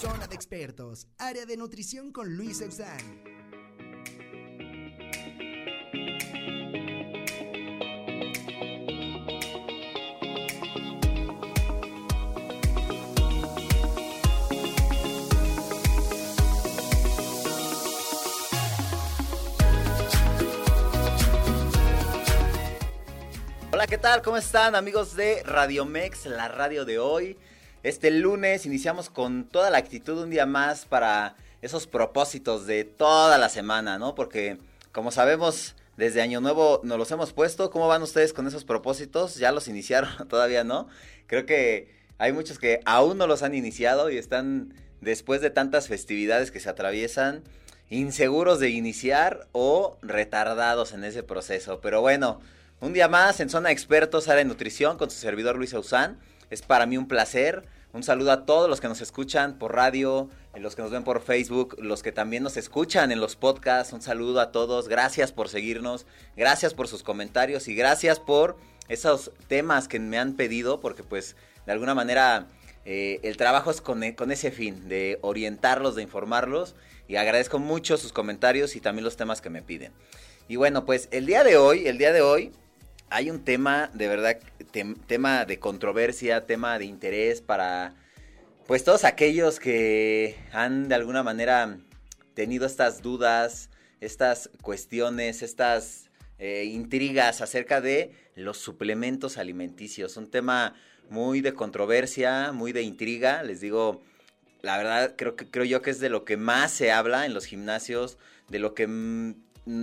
Zona de expertos, área de nutrición con Luis Eusán. Hola, ¿qué tal? ¿Cómo están amigos de Radio Mex, la radio de hoy? Este lunes iniciamos con toda la actitud un día más para esos propósitos de toda la semana, ¿no? Porque como sabemos, desde Año Nuevo nos los hemos puesto. ¿Cómo van ustedes con esos propósitos? ¿Ya los iniciaron? ¿Todavía no? Creo que hay muchos que aún no los han iniciado y están después de tantas festividades que se atraviesan inseguros de iniciar o retardados en ese proceso. Pero bueno, un día más en Zona Expertos, área de nutrición con su servidor Luis Ausán. Es para mí un placer. Un saludo a todos los que nos escuchan por radio, los que nos ven por Facebook, los que también nos escuchan en los podcasts. Un saludo a todos. Gracias por seguirnos. Gracias por sus comentarios y gracias por esos temas que me han pedido porque pues de alguna manera eh, el trabajo es con, con, ese fin, de orientarlos, de informarlos y agradezco mucho sus comentarios y también los temas que me piden. Y bueno, pues el día de hoy, el día de hoy hay un tema, de verdad, tema de controversia, tema de interés para, pues, todos aquellos que han de alguna manera tenido estas dudas, estas cuestiones, estas eh, intrigas acerca de los suplementos alimenticios. Un tema muy de controversia, muy de intriga. Les digo, la verdad, creo, que, creo yo que es de lo que más se habla en los gimnasios, de lo que, mm,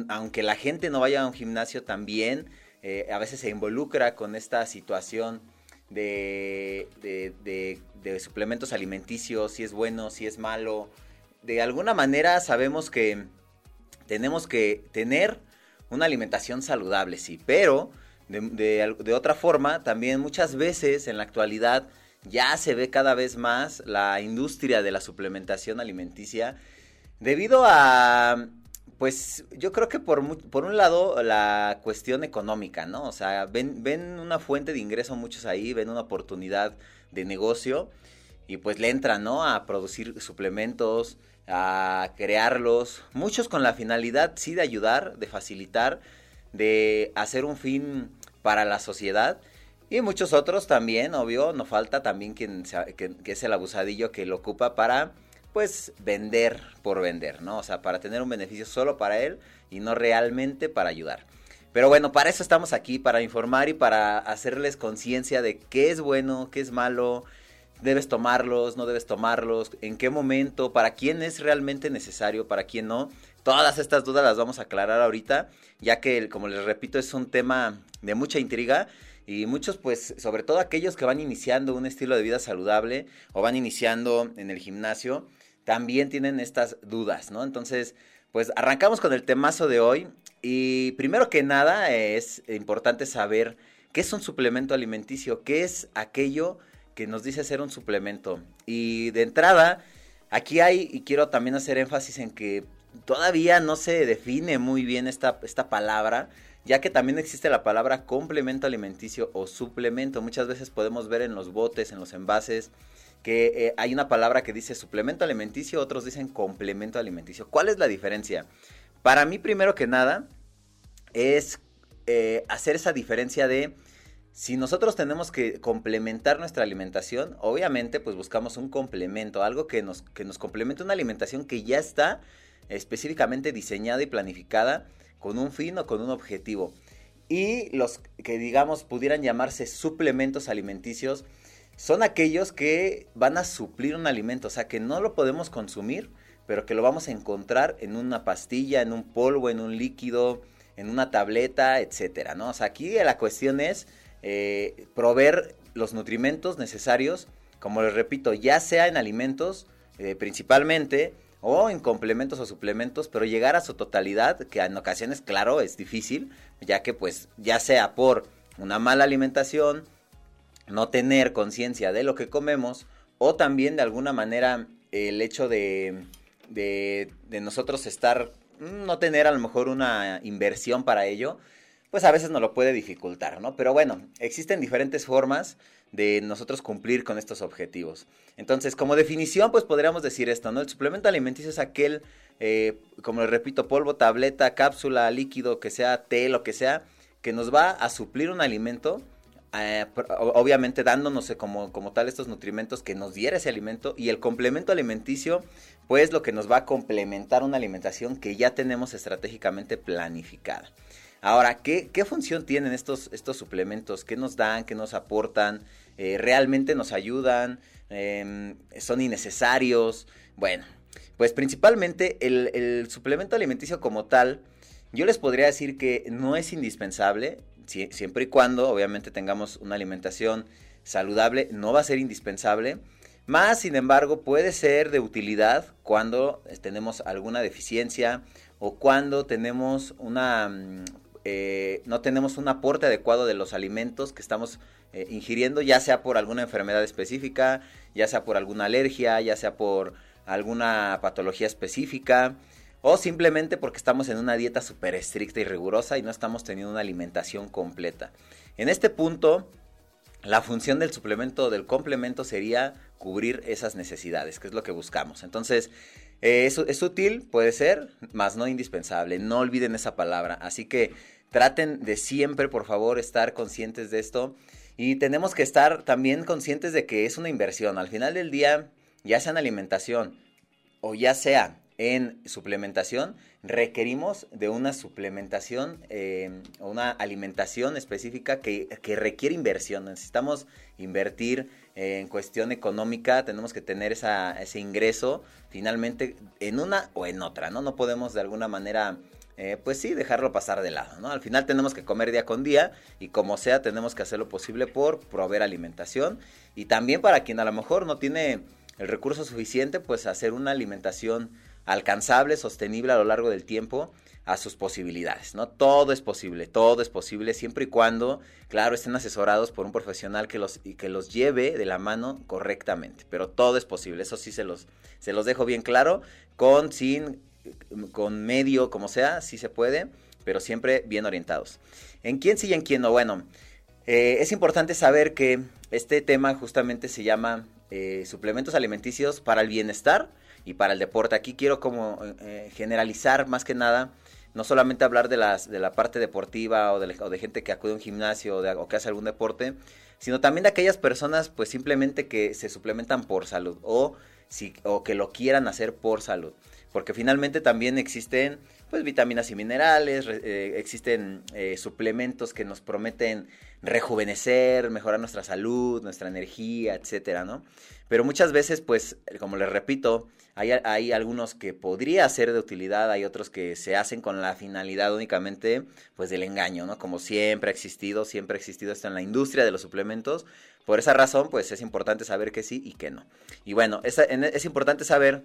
aunque la gente no vaya a un gimnasio también, eh, a veces se involucra con esta situación de, de, suplementos alimenticios, si es bueno, si es malo. De alguna manera sabemos que tenemos que tener una alimentación saludable, sí, pero de, otra forma, también muchas veces en la actualidad ya se ve cada vez más la industria de la suplementación alimenticia debido a pues yo creo que por, por un lado la cuestión económica, ¿no? O sea, ven, ven una fuente de ingreso muchos ahí, ven una oportunidad de negocio y pues le entran, ¿no? A producir suplementos, a crearlos, muchos con la finalidad, sí, de ayudar, de facilitar, de hacer un fin para la sociedad. Y muchos otros también, obvio, no falta también quien que, que es el abusadillo que lo ocupa para pues vender por vender, ¿no? O sea, para tener un beneficio solo para él y no realmente para ayudar. Pero bueno, para eso estamos aquí, para informar y para hacerles conciencia de qué es bueno, qué es malo, debes tomarlos, no debes tomarlos, en qué momento, para quién es realmente necesario, para quién no. Todas estas dudas las vamos a aclarar ahorita, ya que, como les repito, es un tema de mucha intriga y muchos, pues, sobre todo aquellos que van iniciando un estilo de vida saludable o van iniciando en el gimnasio, también tienen estas dudas, ¿no? Entonces, pues arrancamos con el temazo de hoy y primero que nada es importante saber qué es un suplemento alimenticio, qué es aquello que nos dice ser un suplemento. Y de entrada, aquí hay, y quiero también hacer énfasis en que todavía no se define muy bien esta, esta palabra, ya que también existe la palabra complemento alimenticio o suplemento. Muchas veces podemos ver en los botes, en los envases, que eh, hay una palabra que dice suplemento alimenticio, otros dicen complemento alimenticio. ¿Cuál es la diferencia? Para mí, primero que nada, es eh, hacer esa diferencia de si nosotros tenemos que complementar nuestra alimentación, obviamente pues buscamos un complemento, algo que nos, que nos complemente una alimentación que ya está específicamente diseñada y planificada con un fin o con un objetivo. Y los que digamos pudieran llamarse suplementos alimenticios, son aquellos que van a suplir un alimento, o sea, que no lo podemos consumir, pero que lo vamos a encontrar en una pastilla, en un polvo, en un líquido, en una tableta, etcétera, ¿no? O sea, aquí la cuestión es eh, proveer los nutrimentos necesarios, como les repito, ya sea en alimentos eh, principalmente o en complementos o suplementos, pero llegar a su totalidad, que en ocasiones, claro, es difícil, ya que pues ya sea por una mala alimentación, no tener conciencia de lo que comemos o también de alguna manera el hecho de, de, nosotros estar, mm, no tener a lo mejor una inversión para ello, pues a veces nos lo puede dificultar, ¿no? Pero bueno, existen diferentes formas de nosotros cumplir con estos objetivos. Entonces, como definición, pues podríamos decir esto, ¿no? El suplemento alimenticio es aquel, eh, como les repito, polvo, tableta, cápsula, líquido, que sea té, lo que sea, que nos va a suplir un alimento, eh, obviamente dándonos como, como tal estos nutrimentos que nos diera ese alimento y el complemento alimenticio, pues lo que nos va a complementar una alimentación que ya tenemos estratégicamente planificada. Ahora, ¿qué, qué función tienen estos, estos suplementos? ¿Qué nos dan? ¿Qué nos aportan? Eh, ¿Realmente nos ayudan? Em, ¿Son innecesarios? Bueno, pues principalmente el, el, suplemento alimenticio como tal, yo les podría decir que no es indispensable, siempre y cuando obviamente tengamos una alimentación saludable, no va a ser indispensable. Más, sin embargo, puede ser de utilidad cuando tenemos alguna deficiencia o cuando tenemos una mm, eh, no tenemos un aporte adecuado de los alimentos que estamos eh, ingiriendo, ya sea por alguna enfermedad específica, ya sea por alguna alergia, ya sea por alguna patología específica, o simplemente porque estamos en una dieta súper estricta y rigurosa y no estamos teniendo una alimentación completa. En este punto, la función del suplemento del complemento sería cubrir esas necesidades, que es lo que buscamos. Entonces, eh, es, es, útil, puede ser, más no indispensable. No olviden esa palabra. Así que Traten de siempre, por favor, estar conscientes de esto. Y tenemos que estar también conscientes de que es una inversión. Al final del día, ya sea en alimentación o ya sea en suplementación, requerimos de una suplementación eh, una alimentación específica que, requiere inversión. Necesitamos invertir en cuestión económica, tenemos que tener ese ingreso finalmente en una o en otra, ¿no? No podemos de alguna manera eh, pues sí, dejarlo pasar de lado, ¿no? Al final tenemos que comer día con día y como sea tenemos que hacer lo posible por proveer alimentación y también para quien a lo mejor no tiene el recurso suficiente, pues hacer una alimentación alcanzable, sostenible a lo largo del tiempo a sus posibilidades, ¿no? Todo es posible, todo es posible siempre y cuando, claro, estén asesorados por un profesional que los, que los lleve de la mano correctamente, pero todo es posible, eso sí se los, se los dejo bien claro, con, sin con medio, como sea, sí se puede, pero siempre bien orientados. ¿En quién sí en quién no? Bueno, eh, es importante saber que este tema justamente se llama eh, suplementos alimenticios para el bienestar y para el deporte. Aquí quiero como eh, generalizar más que nada, no solamente hablar de, las, de la parte deportiva o de, de gente que acude a un gimnasio o, o que hace algún deporte, sino también de aquellas personas pues simplemente que se suplementan por salud o, si, o que lo quieran hacer por salud porque finalmente también existen pues vitaminas y minerales, eh, existen eh, suplementos que nos prometen rejuvenecer, mejorar nuestra salud, nuestra energía, etcétera, ¿no? Pero muchas veces, pues, como les repito, hay, hay, algunos que podría ser de utilidad, hay otros que se hacen con la finalidad únicamente, pues, del engaño, ¿no? Como siempre ha existido, siempre ha existido esto en la industria de los suplementos. Por esa razón, pues, es importante saber que sí y que no. Y bueno, es, es importante saber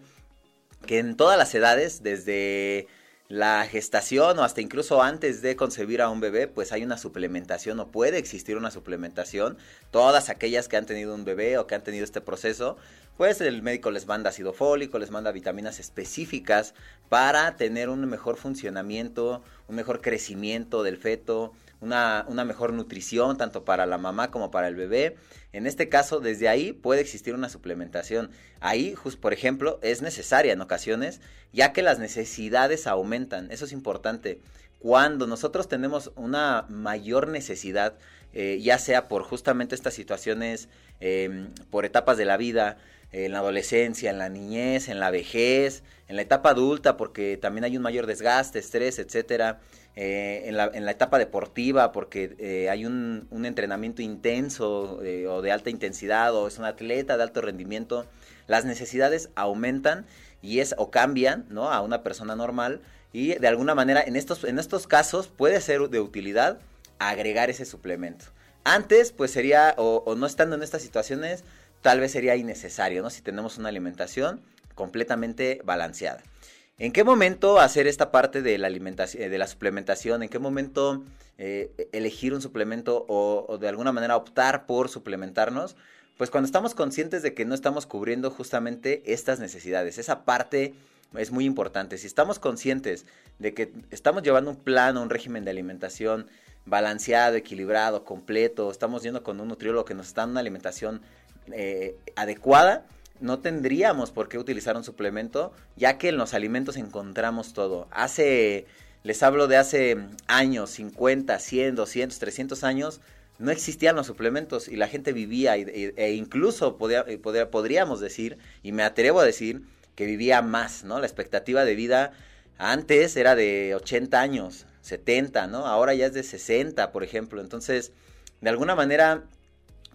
que en todas las edades, desde la gestación o hasta incluso antes de concebir a un bebé, pues hay una suplementación o puede existir una suplementación. Todas aquellas que han tenido un bebé o que han tenido este proceso, pues el médico les manda ácido fólico, les manda vitaminas específicas para tener un mejor funcionamiento, un mejor crecimiento del feto, una, una mejor nutrición tanto para la mamá como para el bebé. En este caso, desde ahí puede existir una suplementación. Ahí, por ejemplo, es necesaria en ocasiones, ya que las necesidades aumentan. Eso es importante. Cuando nosotros tenemos una mayor necesidad, eh, ya sea por justamente estas situaciones, em, por etapas de la vida, en la adolescencia, en la niñez, en la vejez, en la etapa adulta, porque también hay un mayor desgaste, estrés, etcétera. Eh, en, la, en, la, etapa deportiva, porque eh, hay un, un, entrenamiento intenso eh, o de alta intensidad, o es un atleta de alto rendimiento, las necesidades aumentan y es o cambian ¿no? a una persona normal y de alguna manera en estos, en estos casos puede ser de utilidad agregar ese suplemento. Antes, pues sería, o, o no estando en estas situaciones, tal vez sería innecesario, ¿no? Si tenemos una alimentación completamente balanceada. ¿En qué momento hacer esta parte de la alimentación, de la suplementación? ¿En qué momento eh, elegir un suplemento o, de alguna manera optar por suplementarnos? Pues cuando estamos conscientes de que no estamos cubriendo justamente estas necesidades. Esa parte es muy importante. Si estamos conscientes de que estamos llevando un plan o un régimen de alimentación balanceado, equilibrado, completo, estamos yendo con un nutriólogo que nos está dando una alimentación eh, adecuada, no tendríamos por qué utilizar un suplemento, ya que en los alimentos encontramos todo. Hace, les hablo de hace años, 50, 100, 200, 300 años, no existían los suplementos y la gente vivía e incluso eh, podríamos decir, y me atrevo a decir, que vivía más, ¿no? La expectativa de vida antes era de 80 años, 70, ¿no? Ahora ya es de 60, por ejemplo. Entonces, de alguna manera,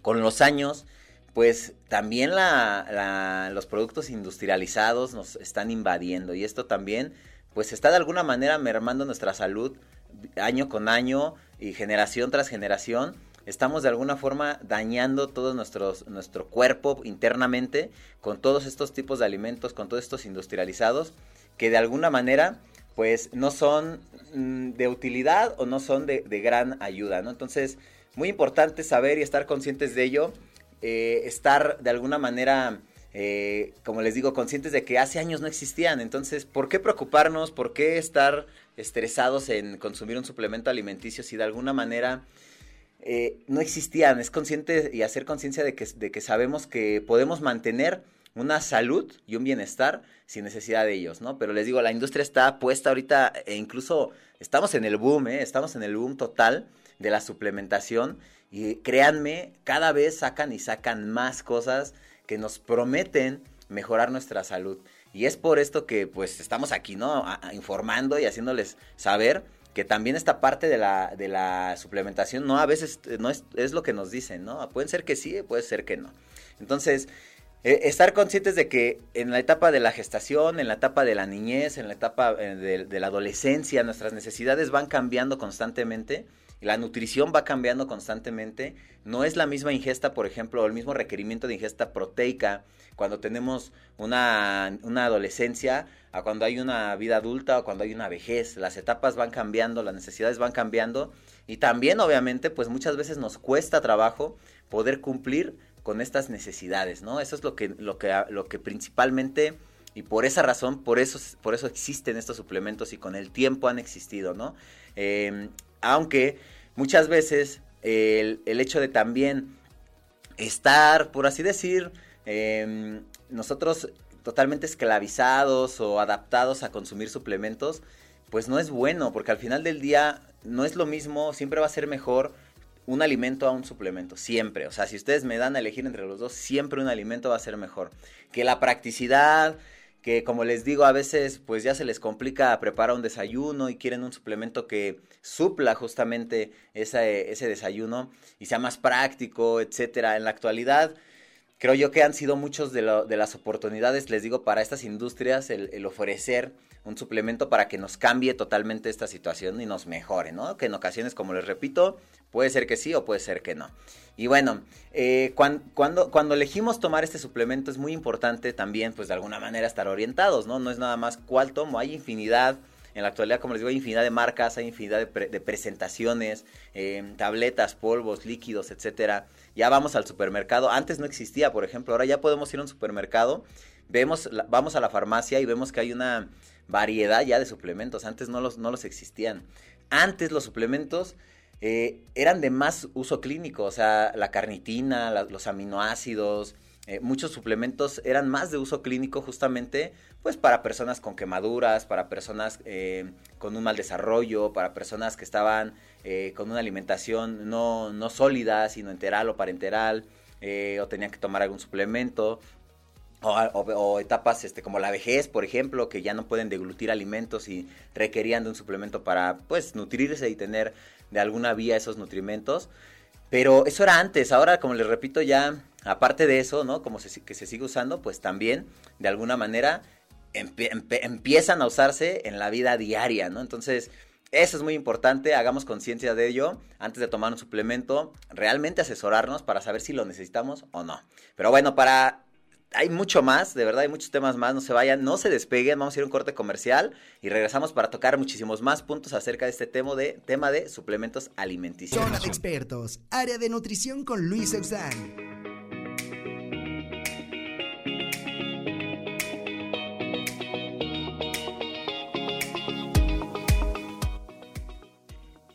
con los años, pues también los productos industrializados nos están invadiendo y esto también, pues está de alguna manera mermando nuestra salud año con año y generación tras generación. Estamos de alguna forma dañando todo nuestros, nuestro cuerpo internamente con todos estos tipos de alimentos, con todos estos industrializados, que de alguna manera pues no son mm, de utilidad o no son de, de gran ayuda, ¿no? Entonces, muy importante saber y estar conscientes de ello eh, estar de alguna manera, eh, como les digo, conscientes de que hace años no existían. Entonces, ¿por qué preocuparnos? ¿Por qué estar estresados en consumir un suplemento alimenticio si de alguna manera eh, no existían? Es consciente y hacer conciencia de que, de que sabemos que podemos mantener una salud y un bienestar sin necesidad de ellos, ¿no? Pero les digo, la industria está puesta ahorita e incluso estamos en el boom. Estamos en el boom total de la suplementación y créanme, cada vez sacan y sacan más cosas que nos prometen mejorar nuestra salud. Y es por esto que pues estamos aquí, ¿no? informando y haciéndoles saber que también esta parte de la, de la suplementación, no, a veces no es, es lo que nos dicen, ¿no? Pueden ser que sí, puede ser que no. Entonces, eh, estar conscientes de que en la etapa de la gestación, en la etapa de la niñez, en la etapa eh, de, la adolescencia, nuestras necesidades van cambiando constantemente. La nutrición va cambiando constantemente. No es la misma ingesta, por ejemplo, el mismo requerimiento de ingesta proteica cuando tenemos una, una adolescencia a cuando hay una vida adulta o cuando hay una vejez. Las etapas van cambiando, las necesidades van cambiando y también obviamente pues muchas veces nos cuesta trabajo poder cumplir con estas necesidades, ¿no? Eso es lo que, lo que, lo que principalmente, y por esa razón, por eso, por eso existen estos suplementos y con el tiempo han existido, ¿no? Em, aunque muchas veces el, hecho de también estar, por así decir, em, nosotros totalmente esclavizados o adaptados a consumir suplementos, pues no es bueno, porque al final del día no es lo mismo, siempre va a ser mejor un alimento a un suplemento, siempre. O sea, si ustedes me dan a elegir entre los dos, siempre un alimento va a ser mejor. Que la practicidad, que como les digo, a veces pues ya se les complica preparar un desayuno y quieren un suplemento que supla justamente ese, ese desayuno y sea más práctico, etcétera. En la actualidad, creo yo que han sido muchos de, de las oportunidades, les digo, para estas industrias el, el ofrecer un suplemento para que nos cambie totalmente esta situación y nos mejore, ¿no? Que en ocasiones, como les repito, Puede ser que sí o puede ser que no. Y bueno, eh, cuando, cuando, elegimos tomar este suplemento es muy importante también, pues de alguna manera estar orientados, ¿no? No es nada más cuál tomo, hay infinidad. En la actualidad, como les digo, hay infinidad de marcas, hay infinidad de, presentaciones, eh, tabletas, polvos, líquidos, etcétera. Ya vamos al supermercado. Antes no existía, por ejemplo. Ahora ya podemos ir a un supermercado. Vemos, vamos a la farmacia y vemos que hay una variedad ya de suplementos. Antes no los, no los existían. Antes los suplementos eh, eran de más uso clínico, o sea, la carnitina, los aminoácidos, eh, muchos suplementos eran más de uso clínico justamente pues para personas con quemaduras, para personas eh, con un mal desarrollo, para personas que estaban con una alimentación no, sólida, sino enteral o parenteral, o tenían que tomar algún suplemento. O, o, etapas este, como la vejez, por ejemplo, que ya no pueden deglutir alimentos y requerían de un suplemento para pues nutrirse y tener de alguna vía esos nutrimentos. Pero eso era antes, ahora como les repito ya, aparte de eso, ¿no? Como se, que se sigue usando, pues también de alguna manera empiezan a usarse en la vida diaria, ¿no? Entonces, eso es muy importante, hagamos conciencia de ello antes de tomar un suplemento, realmente asesorarnos para saber si lo necesitamos o no. Pero bueno, para hay mucho más, de verdad, hay muchos temas más, no se vayan, no se despeguen, vamos a ir a un corte comercial y regresamos para tocar muchísimos más puntos acerca de este tema de, tema de suplementos alimenticios. Zona de expertos, área de nutrición con Luis Eusán.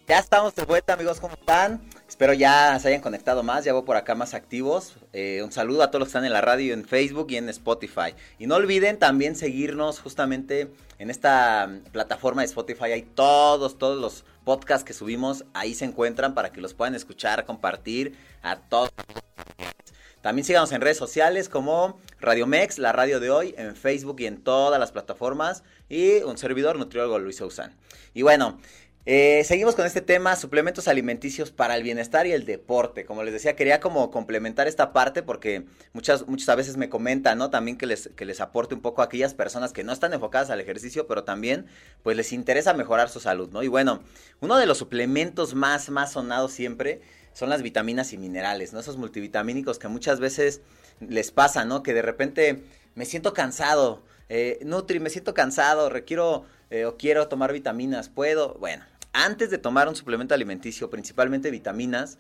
Ya estamos de vuelta, amigos, ¿cómo están? Espero ya se hayan conectado más, ya voy por acá más activos. Eh, un saludo a todos los que están en la radio, en Facebook y en Spotify. Y no olviden también seguirnos justamente en esta plataforma de Spotify. Hay todos, todos los podcasts que subimos, ahí se encuentran para que los puedan escuchar, compartir a todos. También síganos en redes sociales como Radio Mex, la radio de hoy, en Facebook y en todas las plataformas. Y un servidor, nutriólogo Luis Ousán. Y bueno, eh, seguimos con este tema, suplementos alimenticios para el bienestar y el deporte. Como les decía, quería como complementar esta parte porque muchas, muchas veces me comentan, ¿no? También que les, que les aporte un poco a aquellas personas que no están enfocadas al ejercicio, pero también pues les interesa mejorar su salud, ¿no? Y bueno, uno de los suplementos más, más sonados siempre son las vitaminas y minerales, ¿no? Esos multivitamínicos que muchas veces les pasa, ¿no? Que de repente me siento cansado, eh, Nutri, me siento cansado, requiero eh, o quiero tomar vitaminas, ¿puedo? Bueno, antes de tomar un suplemento alimenticio, principalmente vitaminas,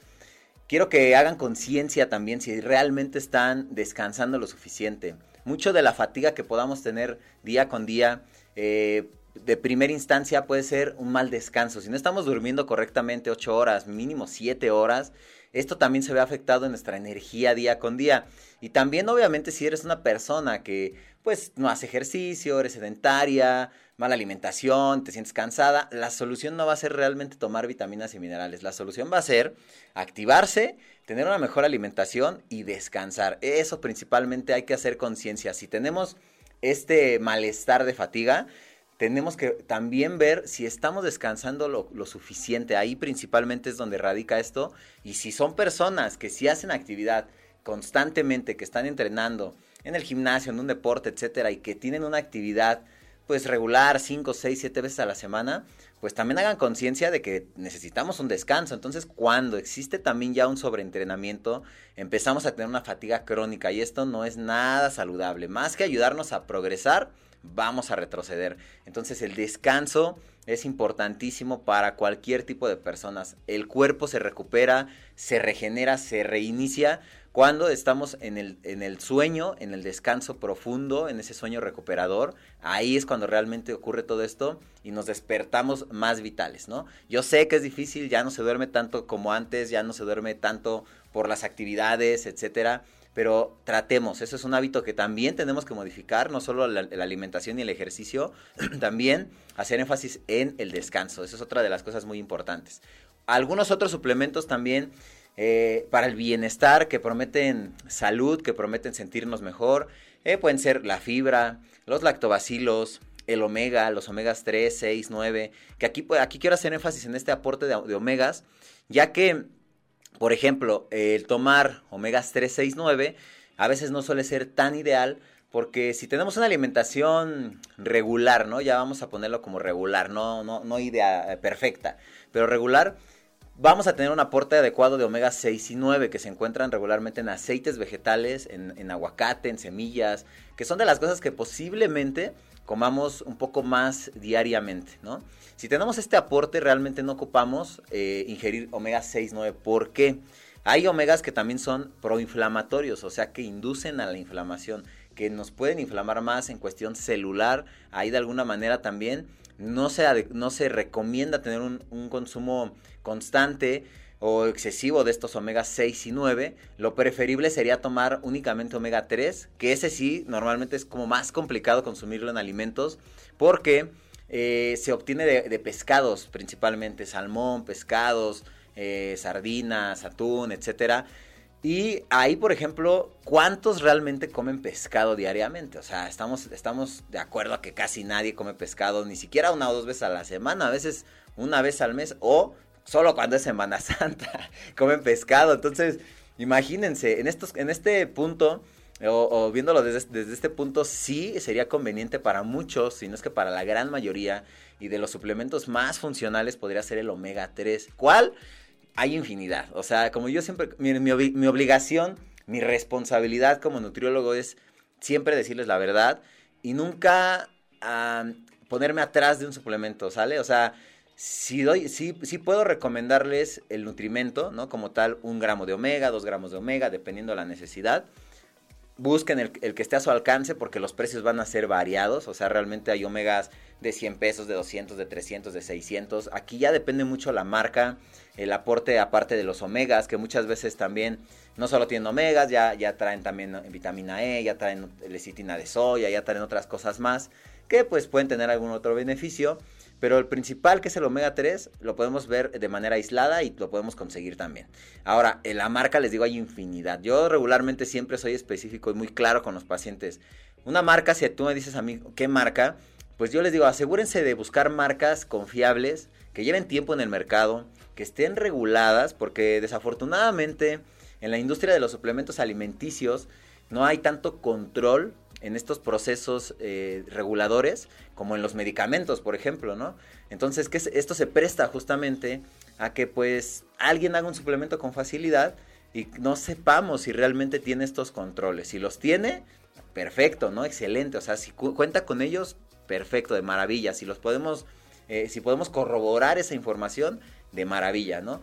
quiero que hagan conciencia también si realmente están descansando lo suficiente. Mucho de la fatiga que podamos tener día con día, eh, de primera instancia puede ser un mal descanso. Si no estamos durmiendo correctamente 8 horas, mínimo 7 horas, esto también se ve afectado en nuestra energía día con día. Y también obviamente si eres una persona que pues no hace ejercicio, eres sedentaria, mala alimentación, te sientes cansada, la solución no va a ser realmente tomar vitaminas y minerales. La solución va a ser activarse, tener una mejor alimentación y descansar. Eso principalmente hay que hacer conciencia. Si tenemos este malestar de fatiga, tenemos que también ver si estamos descansando lo, suficiente. Ahí principalmente es donde radica esto. Y si son personas que sí hacen actividad constantemente, que están entrenando en el gimnasio, en un deporte, etcétera, y que tienen una actividad pues regular, 5, 6, 7 veces a la semana, pues también hagan conciencia de que necesitamos un descanso. Entonces, cuando existe también ya un sobreentrenamiento, empezamos a tener una fatiga crónica y esto no es nada saludable. Más que ayudarnos a progresar, vamos a retroceder. Entonces, el descanso es importantísimo para cualquier tipo de personas. El cuerpo se recupera, se regenera, se reinicia cuando estamos en el, en el sueño, en el descanso profundo, en ese sueño recuperador, ahí es cuando realmente ocurre todo esto y nos despertamos más vitales, ¿no? Yo sé que es difícil, ya no se duerme tanto como antes, ya no se duerme tanto por las actividades, etcétera, pero tratemos, eso es un hábito que también tenemos que modificar, no solo la, alimentación y el ejercicio, también hacer énfasis en el descanso, eso es otra de las cosas muy importantes. Algunos otros suplementos también eh, para el bienestar, que prometen salud, que prometen sentirnos mejor. Eh, pueden ser la fibra, los lactobacilos, el omega, los omegas 3, 6, 9, que aquí, aquí quiero hacer énfasis en este aporte de, omegas, ya que, por ejemplo, el tomar omegas 3, 6, 9 a veces no suele ser tan ideal porque si tenemos una alimentación regular, ¿no? Ya vamos a ponerlo como regular, no, no, no idea eh, perfecta, pero regular, vamos a tener un aporte adecuado de omega 6 y 9 que se encuentran regularmente en aceites vegetales, en, aguacate, en semillas, que son de las cosas que posiblemente comamos un poco más diariamente, ¿no? Si tenemos este aporte realmente no ocupamos eh, ingerir omega 6, 9. ¿Por qué? Hay omegas que también son proinflamatorios, o sea que inducen a la inflamación, que nos pueden inflamar más en cuestión celular, ahí de alguna manera también no se, no se recomienda tener un, consumo constante o excesivo de estos omega 6 y 9, lo preferible sería tomar únicamente omega 3, que ese sí normalmente es como más complicado consumirlo en alimentos porque eh, se obtiene de, de, pescados principalmente, salmón, pescados, eh, sardinas, atún, etcétera. Y ahí, por ejemplo, ¿cuántos realmente comen pescado diariamente? O sea, estamos, estamos de acuerdo a que casi nadie come pescado, ni siquiera una o dos veces a la semana, a veces una vez al mes, o solo cuando es Semana Santa comen pescado. Entonces, imagínense, en, estos, en este punto, o, viéndolo desde, desde, este punto, sí sería conveniente para muchos, si no es que para la gran mayoría, y de los suplementos más funcionales podría ser el omega 3. ¿Cuál? Hay infinidad. O sea, como yo siempre, mi, mi, obligación, mi responsabilidad como nutriólogo es siempre decirles la verdad y nunca ponerme atrás de un suplemento, ¿sale? O sea, si doy, sí, sí puedo recomendarles el nutrimento, ¿no? Como tal, un gramo de omega, dos gramos de omega, dependiendo de la necesidad. Busquen el, que esté a su alcance porque los precios van a ser variados, o sea, realmente hay omegas de 100 pesos, de 200, de 300, de 600. Aquí ya depende mucho la marca, el aporte aparte de los omegas, que muchas veces también no solo tienen omegas, ya, ya traen también vitamina E, ya traen lecitina de soya, ya traen otras cosas más, que pues pueden tener algún otro beneficio. Pero el principal, que es el omega 3, lo podemos ver de manera aislada y lo podemos conseguir también. Ahora, en la marca les digo hay infinidad. Yo regularmente siempre soy específico y muy claro con los pacientes. Una marca, si tú me dices a mí qué marca, pues yo les digo, asegúrense de buscar marcas confiables, que lleven tiempo en el mercado, que estén reguladas, porque desafortunadamente en la industria de los suplementos alimenticios no hay tanto control en estos procesos eh, reguladores como en los medicamentos, por ejemplo, ¿no? Entonces, que esto se presta justamente a que pues alguien haga un suplemento con facilidad y no sepamos si realmente tiene estos controles. Si los tiene, perfecto, ¿no? Excelente. O sea, si cuenta con ellos, perfecto, de maravilla. Si los podemos, eh, si podemos corroborar esa información, de maravilla, ¿no?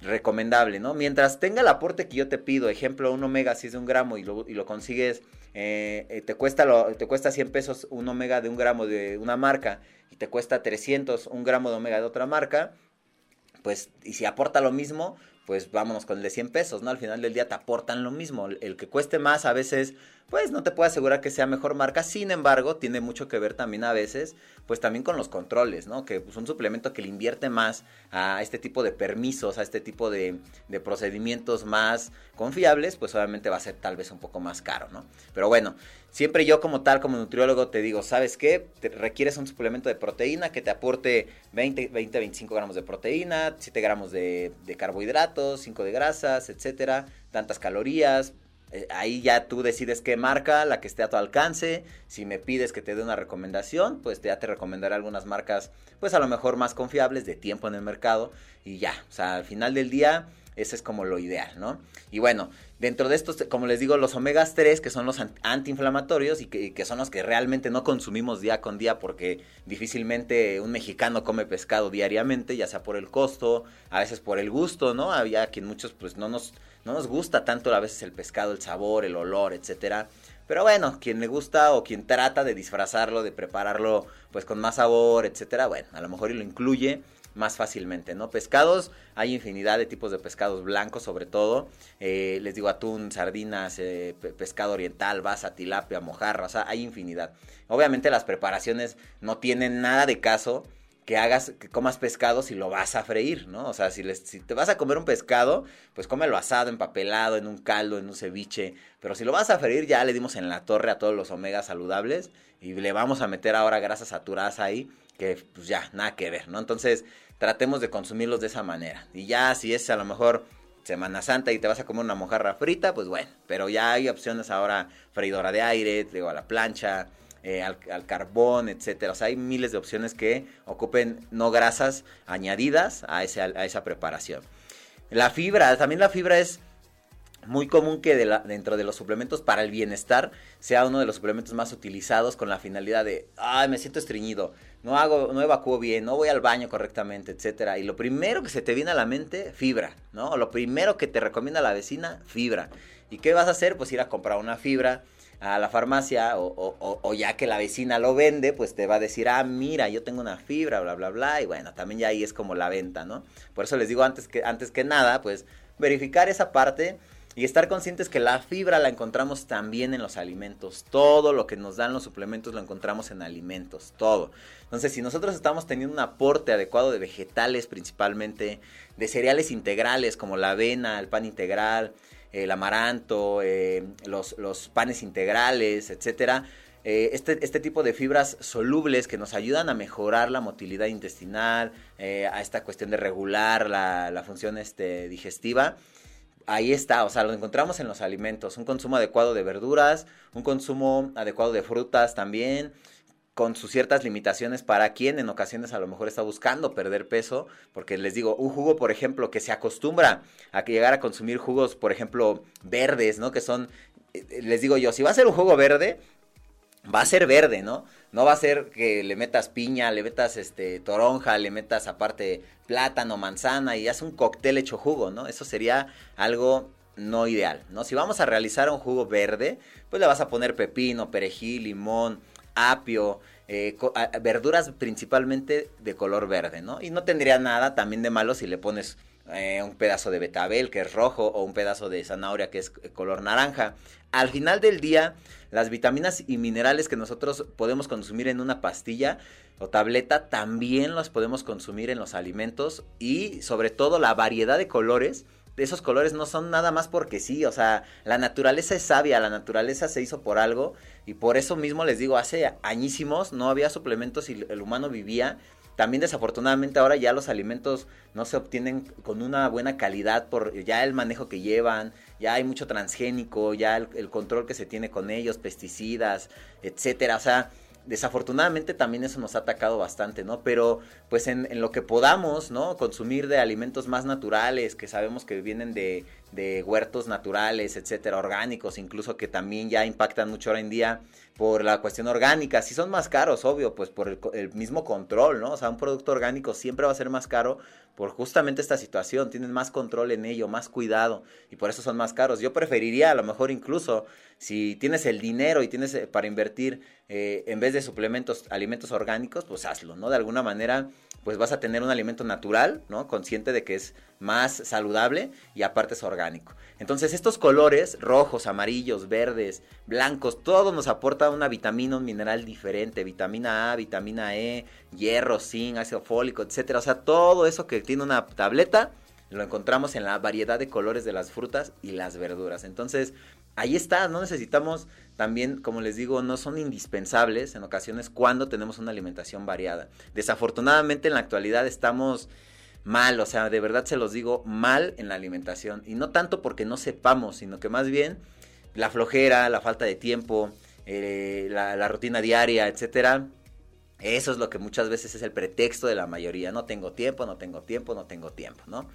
Recomendable, ¿no? Mientras tenga el aporte que yo te pido, ejemplo, un omega si es de un gramo y lo, y lo consigues, eh, eh, te, cuesta te cuesta 100 pesos un omega de un gramo de una marca y te cuesta 300 un gramo de omega de otra marca, pues, y si aporta lo mismo, pues vámonos con el de 100 pesos, ¿no? Al final del día te aportan lo mismo. El que cueste más a veces, pues no te puedo asegurar que sea mejor marca. Sin embargo, tiene mucho que ver también a veces, pues también con los controles, ¿no? Que pues, un suplemento que le invierte más a este tipo de permisos, a este tipo de, procedimientos más confiables, pues obviamente va a ser tal vez un poco más caro, ¿no? Pero bueno, Siempre yo como tal, como nutriólogo, te digo, ¿sabes qué? Requieres un suplemento de proteína que te aporte 20, 20 25 gramos de proteína, 7 gramos de, carbohidratos, 5 de grasas, etcétera, tantas calorías. Eh, ahí ya tú decides qué marca, la que esté a tu alcance. Si me pides que te dé una recomendación, pues ya te recomendaré algunas marcas, pues a lo mejor más confiables, de tiempo en el mercado. Y ya, o sea, al final del día ese es como lo ideal, ¿no? Y bueno, dentro de estos, como les digo, los omegas 3, que son los antiinflamatorios y que, son los que realmente no consumimos día con día porque difícilmente un mexicano come pescado diariamente, ya sea por el costo, a veces por el gusto, ¿no? Había quien muchos pues no nos, no nos gusta tanto a veces el pescado, el sabor, el olor, etcétera. Pero bueno, quien le gusta o quien trata de disfrazarlo, de prepararlo pues con más sabor, etcétera, bueno, a lo mejor y lo incluye más fácilmente, ¿no? Pescados, hay infinidad de tipos de pescados blancos sobre todo, eh, les digo atún, sardinas, eh, pescado oriental, basa, tilapia, mojarra, o sea, hay infinidad. Obviamente las preparaciones no tienen nada de caso que hagas, que comas pescado si lo vas a freír, ¿no? O sea, si, les, te vas a comer un pescado, pues cómelo asado, empapelado, en un caldo, en un ceviche. Pero si lo vas a freír, ya le dimos en la torre a todos los omegas saludables y le vamos a meter ahora grasas saturadas ahí, que pues ya, nada que ver, ¿no? Entonces, tratemos de consumirlos de esa manera. Y ya si es a lo mejor Semana Santa y te vas a comer una mojarra frita, pues bueno, pero ya hay opciones ahora, freidora de aire, digo, a la plancha, eh, al, carbón, etcétera. O sea, hay miles de opciones que ocupen no grasas añadidas a, a esa preparación. La fibra, también la fibra es muy común que dentro de los suplementos para el bienestar sea uno de los suplementos más utilizados con la finalidad de, ay, me siento estreñido, no hago, no evacúo bien, no voy al baño correctamente, etcétera. Y lo primero que se te viene a la mente, fibra, ¿no? Lo primero que te recomienda la vecina, fibra. ¿Y qué vas a hacer? Pues ir a comprar una fibra a la farmacia o, ya que la vecina lo vende, pues te va a decir, ah, mira, yo tengo una fibra, bla, bla, bla. Y bueno, también ya ahí es como la venta, ¿no? Por eso les digo antes que, antes que nada, pues verificar esa parte y estar conscientes que la fibra la encontramos también en los alimentos. Todo lo que nos dan los suplementos lo encontramos en alimentos, todo. Entonces, si nosotros estamos teniendo un aporte adecuado de vegetales principalmente, de cereales integrales como la avena, el pan integral, el amaranto, eh, los, los, panes integrales, etcétera, eh, este, este, tipo de fibras solubles que nos ayudan a mejorar la motilidad intestinal, eh, a esta cuestión de regular la, la función este, digestiva, ahí está, o sea, lo encontramos en los alimentos, un consumo adecuado de verduras, un consumo adecuado de frutas también, con sus ciertas limitaciones para quien en ocasiones a lo mejor está buscando perder peso, porque les digo, un jugo, por ejemplo, que se acostumbra a llegar a consumir jugos, por ejemplo, verdes, ¿no? Que son, eh, les digo yo, si va a ser un jugo verde, va a ser verde, ¿no? No va a ser que le metas piña, le metas este toronja, le metas aparte plátano, manzana y hace un cóctel hecho jugo, ¿no? Eso sería algo no ideal, ¿no? Si vamos a realizar un jugo verde, pues le vas a poner pepino, perejil, limón, apio, eh, verduras principalmente de color verde, ¿no? Y no tendría nada también de malo si le pones eh, un pedazo de betabel que es rojo o un pedazo de zanahoria que es color naranja. Al final del día, las vitaminas y minerales que nosotros podemos consumir en una pastilla o tableta también las podemos consumir en los alimentos y sobre todo la variedad de colores esos colores no son nada más porque sí, o sea, la naturaleza es sabia, la naturaleza se hizo por algo y por eso mismo les digo, hace añísimos no había suplementos y el humano vivía. También desafortunadamente ahora ya los alimentos no se obtienen con una buena calidad por ya el manejo que llevan, ya hay mucho transgénico, ya el, el control que se tiene con ellos, pesticidas, etcétera, o sea, desafortunadamente también eso nos ha atacado bastante, ¿no? Pero pues en, lo que podamos, ¿no? Consumir de alimentos más naturales, que sabemos que vienen de, de huertos naturales, etcétera, orgánicos, incluso que también ya impactan mucho ahora en día por la cuestión orgánica. Si son más caros, obvio, pues por el, mismo control, ¿no? O sea, un producto orgánico siempre va a ser más caro por justamente esta situación, tienen más control en ello, más cuidado y por eso son más caros. Yo preferiría a lo mejor incluso si tienes el dinero y tienes eh, para invertir eh, en vez de suplementos, alimentos orgánicos, pues hazlo, ¿no? De alguna manera pues vas a tener un alimento natural, ¿no? Consciente de que es más saludable y aparte es orgánico. Entonces estos colores, rojos, amarillos, verdes, blancos, todo nos aporta una vitamina, un mineral diferente, vitamina A, vitamina E, hierro, zinc, ácido fólico, etcétera. O sea, todo eso que tiene una tableta lo encontramos en la variedad de colores de las frutas y las verduras. Entonces, ahí está, no necesitamos también, como les digo, no son indispensables en ocasiones cuando tenemos una alimentación variada. Desafortunadamente en la actualidad estamos mal, o sea, de verdad se los digo, mal en la alimentación. Y no tanto porque no sepamos, sino que más bien la flojera, la falta de tiempo, eh, la, rutina diaria, etcétera. Eso es lo que muchas veces es el pretexto de la mayoría. No tengo tiempo, no tengo tiempo, no tengo tiempo, ¿no?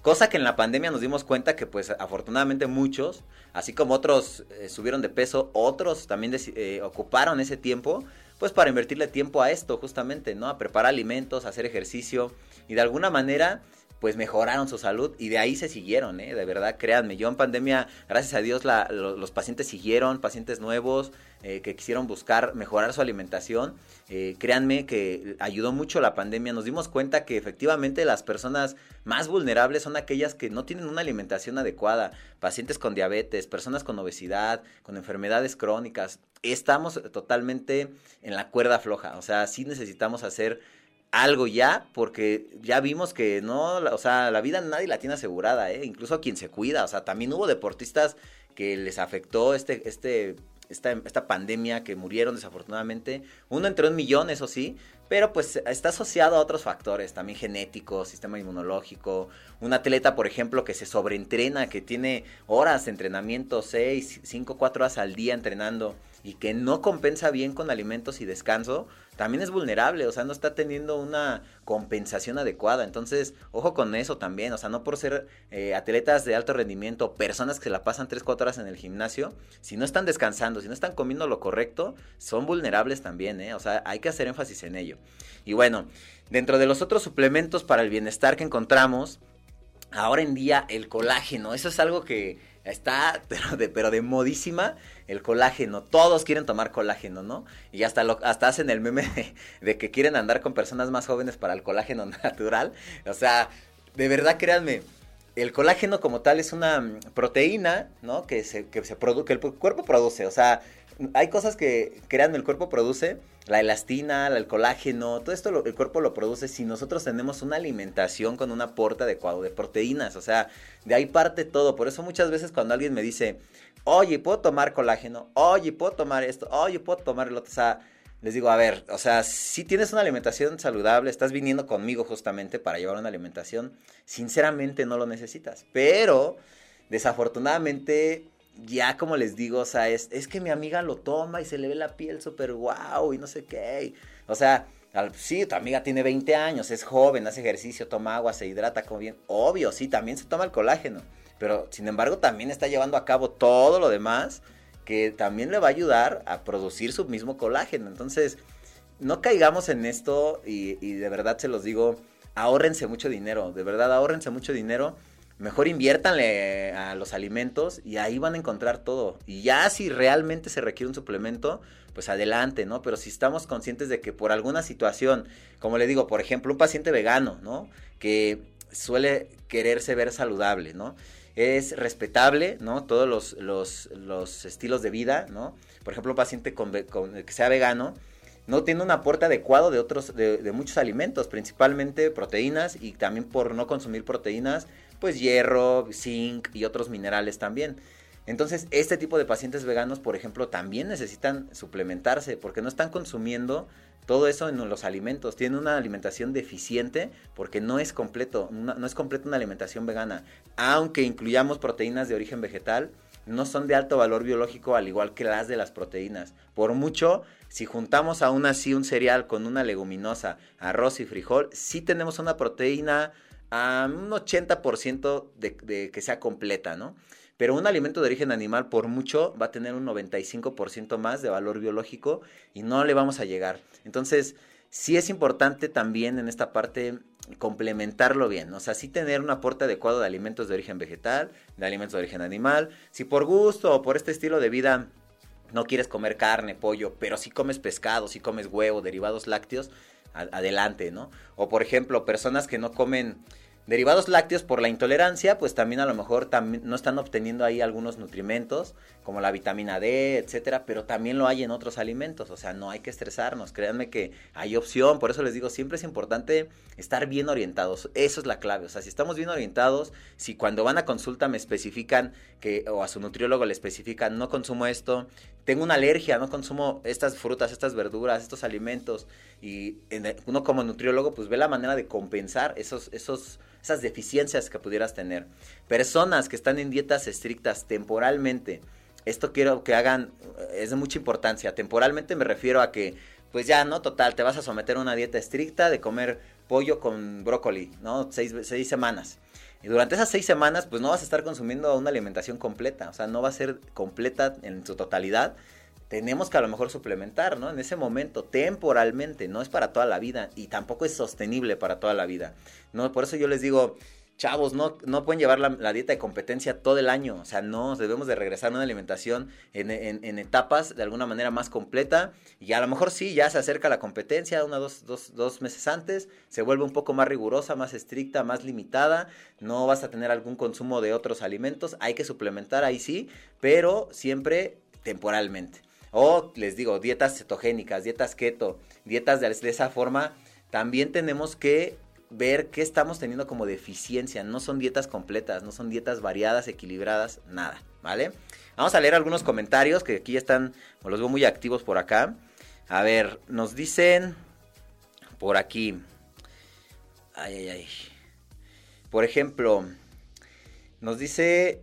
Cosa que en la pandemia nos dimos cuenta que pues afortunadamente muchos, así como otros eh, subieron de peso, otros también eh, ocuparon ese tiempo pues para invertirle tiempo a esto justamente, ¿no? A preparar alimentos, a hacer ejercicio y de alguna manera pues mejoraron su salud y de ahí se siguieron, ¿eh? De verdad, créanme, yo en pandemia, gracias a Dios, los pacientes siguieron, pacientes nuevos eh, que quisieron buscar mejorar su alimentación. Eh, créanme que ayudó mucho la pandemia. Nos dimos cuenta que efectivamente las personas más vulnerables son aquellas que no tienen una alimentación adecuada. Pacientes con diabetes, personas con obesidad, con enfermedades crónicas. Estamos totalmente en la cuerda floja. O sea, sí necesitamos hacer algo ya, porque ya vimos que no, o sea, la vida nadie la tiene asegurada, ¿eh? incluso quien se cuida, o sea, también hubo deportistas que les afectó este, este, esta, esta pandemia, que murieron desafortunadamente, uno entró en millón, eso sí, pero pues está asociado a otros factores, también genéticos, sistema inmunológico, un atleta, por ejemplo, que se sobreentrena, que tiene horas de entrenamiento, 6, 5, 4 horas al día entrenando, y que no compensa bien con alimentos y descanso, también es vulnerable, o sea, no está teniendo una compensación adecuada. Entonces, ojo con eso también, o sea, no por ser eh, atletas de alto rendimiento, personas que se la pasan 3, 4 horas en el gimnasio, si no están descansando, si no están comiendo lo correcto, son vulnerables también, ¿eh? O sea, hay que hacer énfasis en ello. Y bueno, dentro de los otros suplementos para el bienestar que encontramos, ahora en día el colágeno, eso es algo que está, pero de, pero de modísima, el colágeno. Todos quieren tomar colágeno, ¿no? Y hasta, lo, hasta hacen el meme de, que quieren andar con personas más jóvenes para el colágeno natural. O sea, de verdad, créanme, el colágeno como tal es una proteína, ¿no? Que, se, que, se que el cuerpo produce. O sea, hay cosas que, créanme, el cuerpo produce la elastina, el colágeno, todo esto el cuerpo lo produce si nosotros tenemos una alimentación con un aporte adecuado de proteínas, o sea, de ahí parte todo. Por eso muchas veces cuando alguien me dice, oye, ¿puedo tomar colágeno? Oye, ¿puedo tomar esto? Oye, ¿puedo tomar el otro? O sea, les digo, a ver, o sea, si tienes una alimentación saludable, estás viniendo conmigo justamente para llevar una alimentación, sinceramente no lo necesitas. Pero, desafortunadamente, ya como les digo, o sea, es, es que mi amiga lo toma y se le ve la piel súper guau y no sé qué. O sea, sí, tu amiga tiene 20 años, es joven, hace ejercicio, toma agua, se hidrata, como bien. Obvio, sí, también se toma el colágeno. Pero, sin embargo, también está llevando a cabo todo lo demás que también le va a ayudar a producir su mismo colágeno. Entonces, no caigamos en esto y, y de verdad se los digo, ahórrense mucho dinero, de verdad ahórrense mucho dinero mejor inviértanle a los alimentos y ahí van a encontrar todo. Y ya si realmente se requiere un suplemento, pues adelante, ¿no? Pero si estamos conscientes de que por alguna situación, como le digo, por ejemplo, un paciente vegano, ¿no? Que suele quererse ver saludable, ¿no? Es respetable, ¿no? Todos los, los, estilos de vida, ¿no? Por ejemplo, un paciente con, que sea vegano, no tiene un aporte adecuado de otros, de, muchos alimentos, principalmente proteínas y también por no consumir proteínas, pues hierro, zinc y otros minerales también. Entonces, este tipo de pacientes veganos, por ejemplo, también necesitan suplementarse porque no están consumiendo todo eso en los alimentos. Tienen una alimentación deficiente porque no es completo, no, es completa una alimentación vegana. Aunque incluyamos proteínas de origen vegetal, no son de alto valor biológico al igual que las de las proteínas. Por mucho, si juntamos aún así un cereal con una leguminosa, arroz y frijol, sí tenemos una proteína a un 80% de, de que sea completa, ¿no? Pero un alimento de origen animal, por mucho, va a tener un 95% más de valor biológico y no le vamos a llegar. Entonces, sí es importante también en esta parte complementarlo bien, o sea, sí tener un aporte adecuado de alimentos de origen vegetal, de alimentos de origen animal. Si por gusto o por este estilo de vida no quieres comer carne, pollo, pero si comes pescado, si comes huevo, derivados lácteos, adelante, ¿no? O por ejemplo, personas que no comen Derivados lácteos por la intolerancia, pues también a lo mejor no están obteniendo ahí algunos nutrimentos, como la vitamina D, etcétera, pero también lo hay en otros alimentos, o sea, no hay que estresarnos, créanme que hay opción, por eso les digo, siempre es importante estar bien orientados, eso es la clave, o sea, si estamos bien orientados, si cuando van a consulta me especifican que, o a su nutriólogo le especifican, no consumo esto, tengo una alergia, no consumo estas frutas, estas verduras, estos alimentos, y uno como nutriólogo, pues ve la manera de compensar esos, esos esas deficiencias que pudieras tener. Personas que están en dietas estrictas temporalmente, esto quiero que hagan, es de mucha importancia. Temporalmente me refiero a que, pues ya, ¿no? Total, te vas a someter a una dieta estricta de comer pollo con brócoli, ¿no? Seis, seis semanas. Y durante esas seis semanas, pues no vas a estar consumiendo una alimentación completa, o sea, no va a ser completa en su totalidad tenemos que a lo mejor suplementar, ¿no? En ese momento, temporalmente, no es para toda la vida y tampoco es sostenible para toda la vida. No, por eso yo les digo, chavos, no, no pueden llevar la, dieta de competencia todo el año, o sea, no, debemos de regresar a una alimentación en, etapas de alguna manera más completa y a lo mejor sí, ya se acerca la competencia, una, dos, dos, dos meses antes, se vuelve un poco más rigurosa, más estricta, más limitada, no vas a tener algún consumo de otros alimentos, hay que suplementar ahí sí, pero siempre temporalmente. O les digo, dietas cetogénicas, dietas keto, dietas de, esa forma, también tenemos que ver qué estamos teniendo como deficiencia. No son dietas completas, no son dietas variadas, equilibradas, nada, ¿vale? Vamos a leer algunos comentarios que aquí están, los veo muy activos por acá. A ver, nos dicen por aquí. Ay, ay, ay. Por ejemplo, nos dice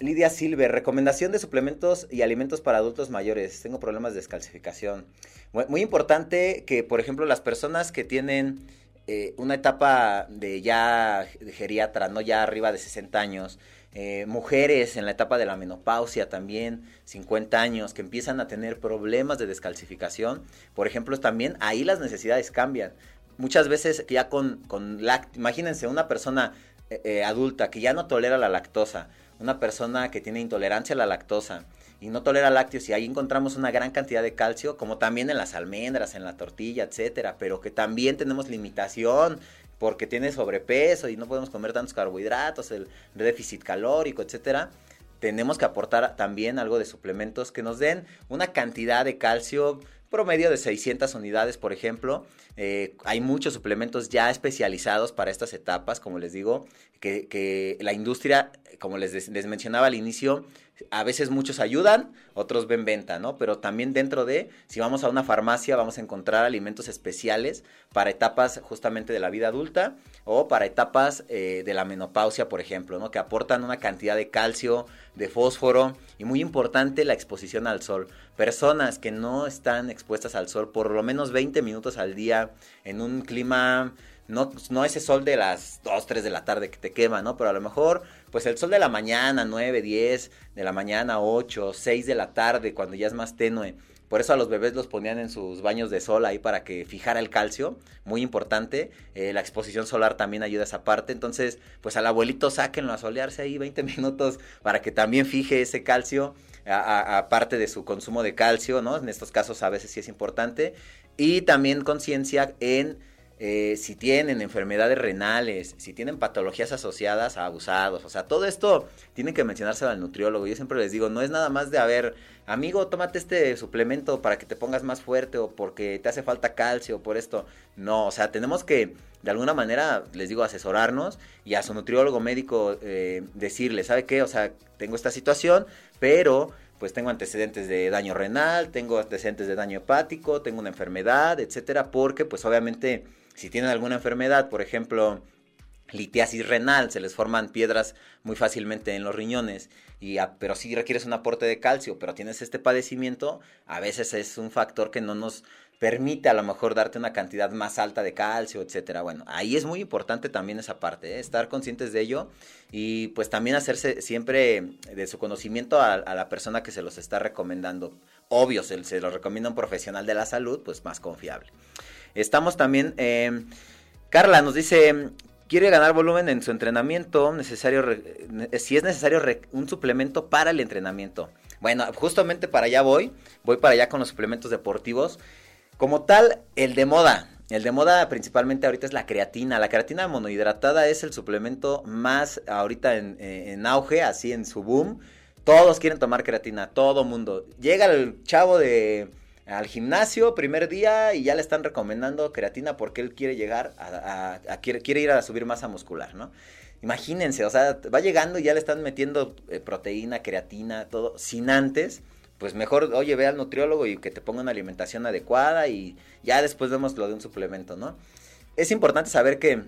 Lidia Silver, recomendación de suplementos y alimentos para adultos mayores. Tengo problemas de descalcificación. Muy, importante que, por ejemplo, las personas que tienen eh, una etapa de ya geriatra, no ya arriba de 60 años, eh, mujeres en la etapa de la menopausia también, 50 años, que empiezan a tener problemas de descalcificación, por ejemplo, también ahí las necesidades cambian. Muchas veces ya con, con imagínense una persona eh, adulta que ya no tolera la lactosa, una persona que tiene intolerancia a la lactosa y no tolera lácteos y ahí encontramos una gran cantidad de calcio, como también en las almendras, en la tortilla, etcétera, pero que también tenemos limitación porque tiene sobrepeso y no podemos comer tantos carbohidratos, el déficit calórico, etcétera. Tenemos que aportar también algo de suplementos que nos den una cantidad de calcio promedio de 600 unidades, por ejemplo. Eh, hay muchos suplementos ya especializados para estas etapas, como les digo, que, la industria, como les mencionaba al inicio, a veces muchos ayudan, otros ven venta, ¿no? Pero también dentro de, si vamos a una farmacia, vamos a encontrar alimentos especiales para etapas justamente de la vida adulta o para etapas eh, de la menopausia, por ejemplo, ¿no? Que aportan una cantidad de calcio, de fósforo y muy importante la exposición al sol. Personas que no están expuestas al sol por lo menos 20 minutos al día en un clima no, no ese sol de las 2, 3 de la tarde que te quema, ¿no? Pero a lo mejor, pues el sol de la mañana, 9, 10, de la mañana, 8, 6 de la tarde, cuando ya es más tenue. por eso a los bebés los ponían en sus baños de sol ahí para que fijara el calcio, muy importante. Eh, la exposición solar también ayuda a esa parte. Entonces, pues al abuelito sáquenlo a solearse ahí 20 minutos para que también fije ese calcio, aparte de su consumo de calcio, ¿no? En estos casos a veces sí es importante. Y también conciencia en eh, si tienen enfermedades renales, si tienen patologías asociadas a abusados, o sea, todo esto tiene que mencionárselo al nutriólogo. Yo siempre les digo, no es nada más de, a ver, amigo, tómate este suplemento para que te pongas más fuerte o porque te hace falta calcio por esto. No, o sea, tenemos que, de alguna manera, les digo, asesorarnos y a su nutriólogo médico eh, decirle, ¿sabe qué? O sea, tengo esta situación, pero pues tengo antecedentes de daño renal, tengo antecedentes de daño hepático, tengo una enfermedad, etcétera, porque pues obviamente si tienen alguna enfermedad, por ejemplo, litiasis renal, se les forman piedras muy fácilmente en los riñones, y pero si requieres un aporte de calcio, pero tienes este padecimiento, a veces es un factor que no nos permite a lo mejor darte una cantidad más alta de calcio, etcétera. Bueno, ahí es muy importante también esa parte, ¿eh? estar conscientes de ello y pues también hacerse siempre de su conocimiento a, la persona que se los está recomendando. Obvio, se, se lo recomienda un profesional de la salud, pues más confiable. Estamos también, eh, Carla nos dice, quiere ganar volumen en su entrenamiento, necesario, si es necesario un suplemento para el entrenamiento. Bueno, justamente para allá voy, voy para allá con los suplementos deportivos. Como tal, el de moda, el de moda principalmente ahorita es la creatina. La creatina monohidratada es el suplemento más ahorita en, en auge, así en su boom. Todos quieren tomar creatina, todo mundo. Llega el chavo de al gimnasio primer día y ya le están recomendando creatina porque él quiere llegar a, quiere, quiere, ir a subir masa muscular, ¿no? Imagínense, o sea, va llegando y ya le están metiendo eh, proteína, creatina, todo, sin antes, pues mejor, oye, ve al nutriólogo y que te ponga una alimentación adecuada y ya después vemos lo de un suplemento, ¿no? Es importante saber que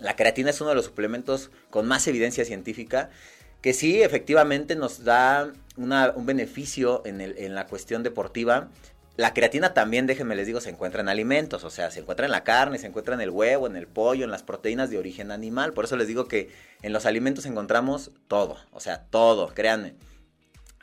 la creatina es uno de los suplementos con más evidencia científica que sí, efectivamente nos da un beneficio en la cuestión deportiva, la creatina también, déjenme les digo, se encuentra en alimentos, o sea, se encuentra en la carne, se encuentra en el huevo, en el pollo, en las proteínas de origen animal. Por eso les digo que en los alimentos encontramos todo, o sea, todo, créanme.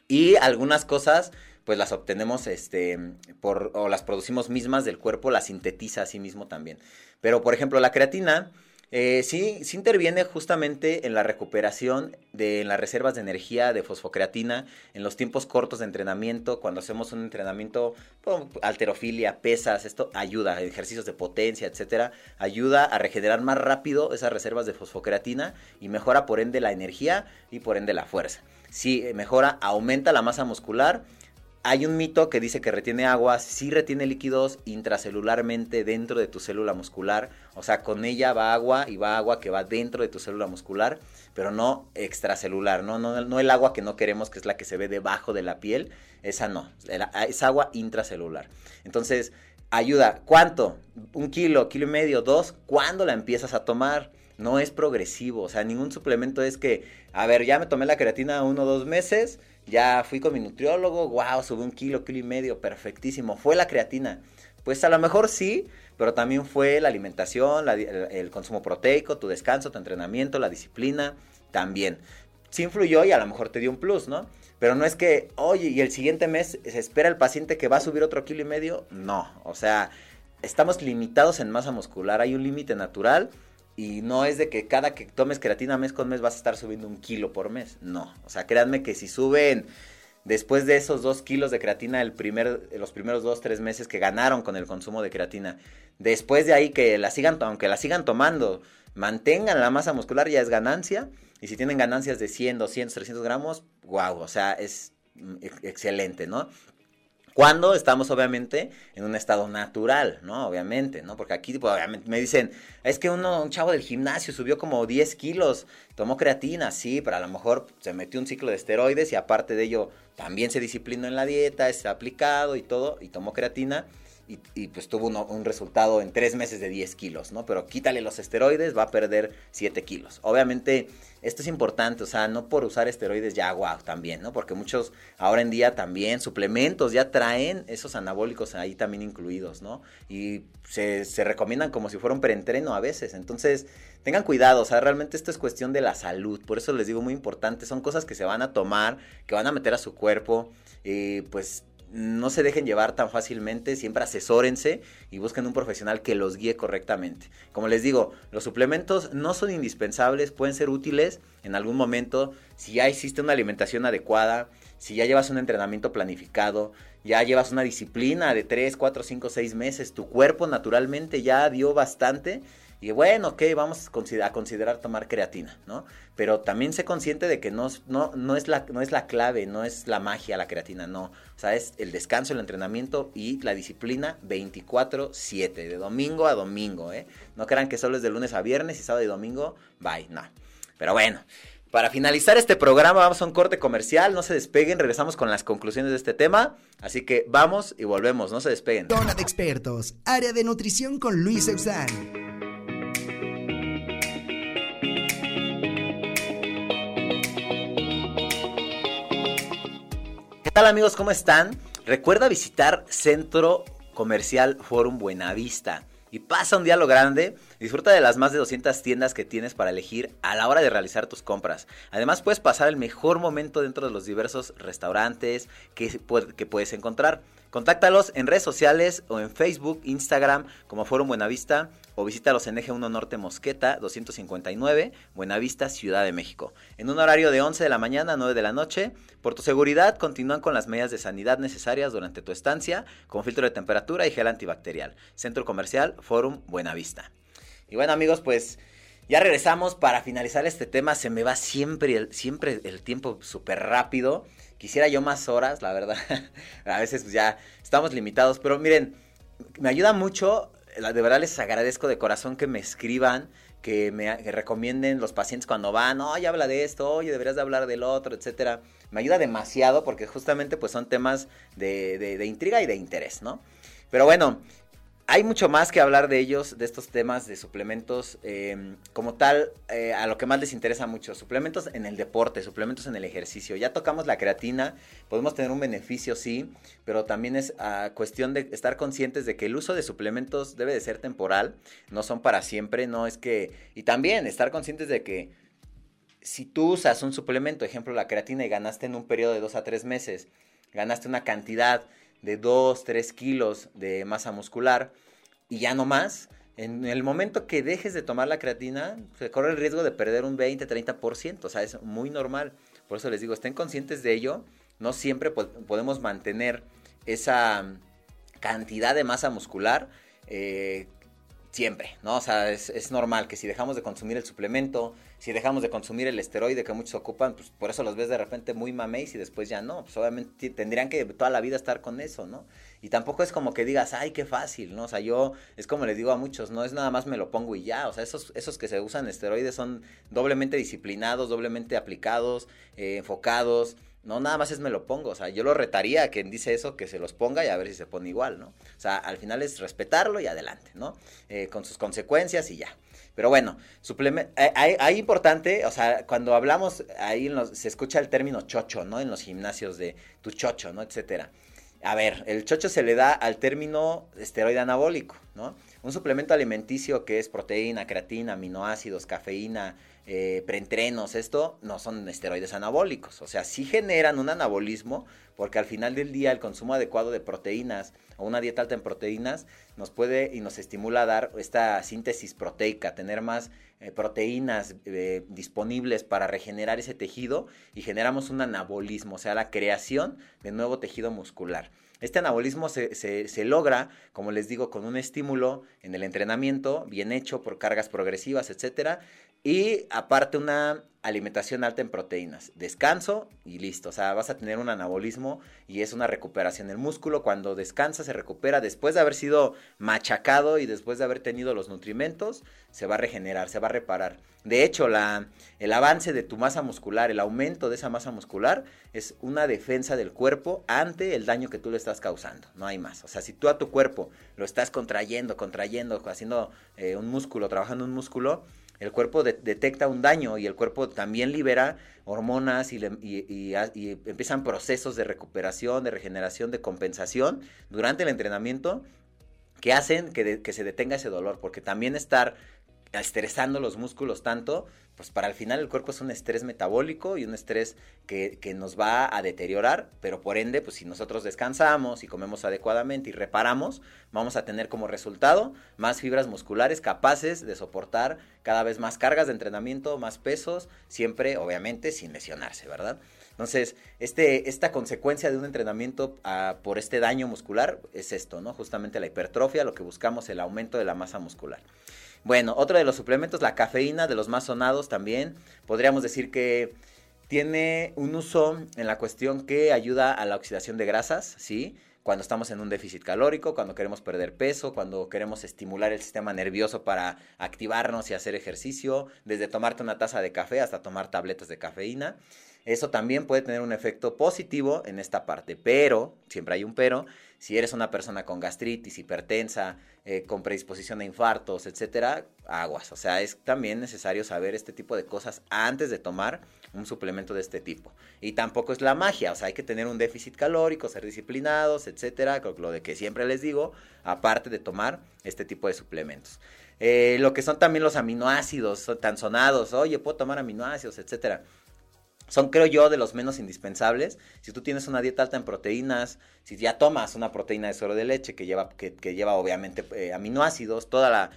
Y algunas cosas, pues las obtenemos, este, por, o las producimos mismas del cuerpo, las sintetiza a sí mismo también. Pero, por ejemplo, la creatina eh, sí, sí interviene justamente en la recuperación de las reservas de energía de fosfocreatina en los tiempos cortos de entrenamiento, cuando hacemos un entrenamiento, alterofilia, pesas, esto ayuda, ejercicios de potencia, etcétera, ayuda a regenerar más rápido esas reservas de fosfocreatina y mejora por ende la energía y por ende la fuerza. Sí, mejora, aumenta la masa muscular, hay un mito que dice que retiene agua, sí retiene líquidos intracelularmente dentro de tu célula muscular, o sea, con ella va agua y va agua que va dentro de tu célula muscular, pero no extracelular, no, no, no el agua que no queremos, que es la que se ve debajo de la piel, esa no, es agua intracelular. Entonces, ayuda, ¿cuánto? Un kilo, kilo y medio, dos, ¿cuándo la empiezas a tomar? No es progresivo, o sea, ningún suplemento es que, a ver, ya me tomé la creatina uno o dos meses, ya fui con mi nutriólogo, wow, subí un kilo, kilo y medio, perfectísimo. Fue la creatina. Pues a lo mejor sí, pero también fue la alimentación, el, consumo proteico, tu descanso, tu entrenamiento, la disciplina, también. Sí influyó y a lo mejor te dio un plus, ¿no? Pero no es que, oye, y el siguiente mes se espera el paciente que va a subir otro kilo y medio. No, o sea, estamos limitados en masa muscular, hay un límite natural y no es de que cada que tomes creatina mes con mes vas a estar subiendo un kilo por mes. No. O sea, créanme que si suben después de esos dos kilos de creatina el primer, los primeros dos, tres meses que ganaron con el consumo de creatina, después de ahí que la sigan, aunque la sigan tomando, mantengan la masa muscular, ya es ganancia. Y si tienen ganancias de 100, 200, 300 gramos, wow, o sea, es mm, excelente, ¿no? Cuando estamos obviamente en un estado natural, ¿no? Obviamente, ¿no? Porque aquí pues, obviamente me dicen, es que uno, un chavo del gimnasio subió como 10 kilos, tomó creatina, sí, pero a lo mejor se metió un ciclo de esteroides y aparte de ello también se disciplinó en la dieta, es aplicado y todo, y tomó creatina y, pues tuvo un resultado en tres meses de 10 kilos, ¿no? Pero quítale los esteroides, va a perder 7 kilos. Obviamente, esto es importante, o sea, no por usar esteroides ya, wow, también, ¿no? Porque muchos ahora en día también, suplementos ya traen esos anabólicos ahí también incluidos, ¿no? Y se, se recomiendan como si fuera un preentreno a veces. Entonces, tengan cuidado, o sea, realmente esto es cuestión de la salud. Por eso les digo muy importante, son cosas que se van a tomar, que van a meter a su cuerpo, y pues no se dejen llevar tan fácilmente, siempre asesórense y busquen un profesional que los guíe correctamente. Como les digo, los suplementos no son indispensables, pueden ser útiles en algún momento si ya existe una alimentación adecuada, si ya llevas un entrenamiento planificado, ya llevas una disciplina de 3, 4, 5, 6 meses, tu cuerpo naturalmente ya dio bastante y bueno, ok, vamos a considerar tomar creatina, ¿no? Pero también sé consciente de que no, no, no, es la, no es la clave, no es la magia la creatina, no. O sea, es el descanso, el entrenamiento y la disciplina 24-7, de domingo a domingo, ¿eh? No crean que solo es de lunes a viernes y sábado y domingo, bye, no. Pero bueno, para finalizar este programa vamos a un corte comercial, no se despeguen, regresamos con las conclusiones de este tema, así que vamos y volvemos, no se despeguen. Zona de expertos, área de nutrición con Luis Eusán. Tal amigos? ¿Cómo están? Recuerda visitar Centro Comercial Forum Buenavista y pasa un día lo grande. Disfruta de las más de 200 tiendas que tienes para elegir a la hora de realizar tus compras. Además puedes pasar el mejor momento dentro de los diversos restaurantes que, que puedes encontrar. Contáctalos en redes sociales o en Facebook, Instagram como Forum Buenavista o visítalos en Eje 1 Norte Mosqueta 259, Buenavista, Ciudad de México. En un horario de 11 de la mañana a 9 de la noche. Por tu seguridad, continúan con las medidas de sanidad necesarias durante tu estancia, como filtro de temperatura y gel antibacterial. Centro Comercial Forum Buenavista. Y bueno amigos, pues ya regresamos para finalizar este tema. Se me va siempre el, siempre el tiempo súper rápido. Quisiera yo más horas, la verdad. a veces pues, ya estamos limitados, pero miren, me ayuda mucho, de verdad les agradezco de corazón que me escriban, que me recomienden los pacientes cuando van, oye, habla de esto, oye, deberías de hablar del otro, etcétera. Me ayuda demasiado porque justamente pues son temas de, de intriga y de interés, ¿no? Pero bueno, hay mucho más que hablar de ellos, de estos temas de suplementos, em, como tal, eh, a lo que más les interesa mucho, suplementos en el deporte, suplementos en el ejercicio. Ya tocamos la creatina, podemos tener un beneficio, sí, pero también es ah, cuestión de estar conscientes de que el uso de suplementos debe de ser temporal, no son para siempre, no es que... Y también estar conscientes de que si tú usas un suplemento, ejemplo la creatina, y ganaste en un periodo de dos a tres meses, ganaste una cantidad de 2, 3 kilos de masa muscular y ya no más, en el momento que dejes de tomar la creatina, se corre el riesgo de perder un 20, 30%, o sea, es muy normal. Por eso les digo, estén conscientes de ello, no siempre podemos mantener esa cantidad de masa muscular eh, siempre, ¿no? O sea, es, es, normal que si dejamos de consumir el suplemento, si dejamos de consumir el esteroide que muchos ocupan, pues por eso los ves de repente muy mameis y después ya no, pues obviamente tendrían que toda la vida estar con eso, ¿no? Y tampoco es como que digas, ay, qué fácil, ¿no? O sea, yo, es como les digo a muchos, no es nada más me lo pongo y ya, o sea, esos, esos que se usan esteroides son doblemente disciplinados, doblemente aplicados, eh, enfocados, no, nada más es me lo pongo. O sea, yo lo retaría a quien dice eso que se los ponga y a ver si se pone igual, ¿no? O sea, al final es respetarlo y adelante, ¿no? Eh, con sus consecuencias y ya. Pero bueno, eh, hay, importante, o sea, cuando hablamos, ahí se escucha el término chocho, ¿no? En los gimnasios de tu chocho, ¿no? Etcétera. A ver, el chocho se le da al término esteroide anabólico, ¿no? Un suplemento alimenticio que es proteína, creatina, aminoácidos, cafeína, eh, preentrenos, esto no son esteroides anabólicos, o sea, sí generan un anabolismo porque al final del día el consumo adecuado de proteínas o una dieta alta en proteínas nos puede y nos estimula a dar esta síntesis proteica, tener más eh, proteínas eh, disponibles para regenerar ese tejido y generamos un anabolismo, o sea, la creación de nuevo tejido muscular. Este anabolismo se, se, logra, como les digo, con un estímulo en el entrenamiento, bien hecho por cargas progresivas, etcétera, y aparte una alimentación alta en proteínas, descanso y listo. O sea, vas a tener un anabolismo y es una recuperación. El músculo cuando descansa se recupera después de haber sido machacado y después de haber tenido los nutrimentos, se va a regenerar, se va a reparar. De hecho, el avance de tu masa muscular, el aumento de esa masa muscular es una defensa del cuerpo ante el daño que tú le estás causando. No hay más. O sea, si tú a tu cuerpo lo estás contrayendo, contrayendo, haciendo eh, un músculo, trabajando un músculo, el cuerpo detecta un daño y el cuerpo también libera hormonas y, empiezan procesos de recuperación, de regeneración, de compensación durante el entrenamiento que hacen que, se detenga ese dolor, porque también estar estresando los músculos tanto, pues para el final el cuerpo es un estrés metabólico y un estrés que, nos va a deteriorar, pero por ende, pues si nosotros descansamos y comemos adecuadamente y reparamos, vamos a tener como resultado más fibras musculares capaces de soportar cada vez más cargas de entrenamiento, más pesos, siempre obviamente sin lesionarse, ¿verdad? Entonces, este, esta consecuencia de un entrenamiento uh, por este daño muscular es esto, ¿no? Justamente la hipertrofia, lo que buscamos, el aumento de la masa muscular. Bueno, otro de los suplementos, la cafeína, de los más sonados también. Podríamos decir que tiene un uso en la cuestión que ayuda a la oxidación de grasas, ¿sí? Cuando estamos en un déficit calórico, cuando queremos perder peso, cuando queremos estimular el sistema nervioso para activarnos y hacer ejercicio, desde tomarte una taza de café hasta tomar tabletas de cafeína. Eso también puede tener un efecto positivo en esta parte, pero, siempre hay un pero, si eres una persona con gastritis, hipertensa, eh, con predisposición a infartos, etcétera, aguas. O sea, es también necesario saber este tipo de cosas antes de tomar un suplemento de este tipo. Y tampoco es la magia, o sea, hay que tener un déficit calórico, ser disciplinados, etcétera, lo de que siempre les digo, aparte de tomar este tipo de suplementos. Eh, lo que son también los aminoácidos tan sonados, oye, puedo tomar aminoácidos, etcétera son, creo yo, de los menos indispensables. Si tú tienes una dieta alta en proteínas, si ya tomas una proteína de suero de leche que lleva, que, lleva obviamente eh, aminoácidos, todas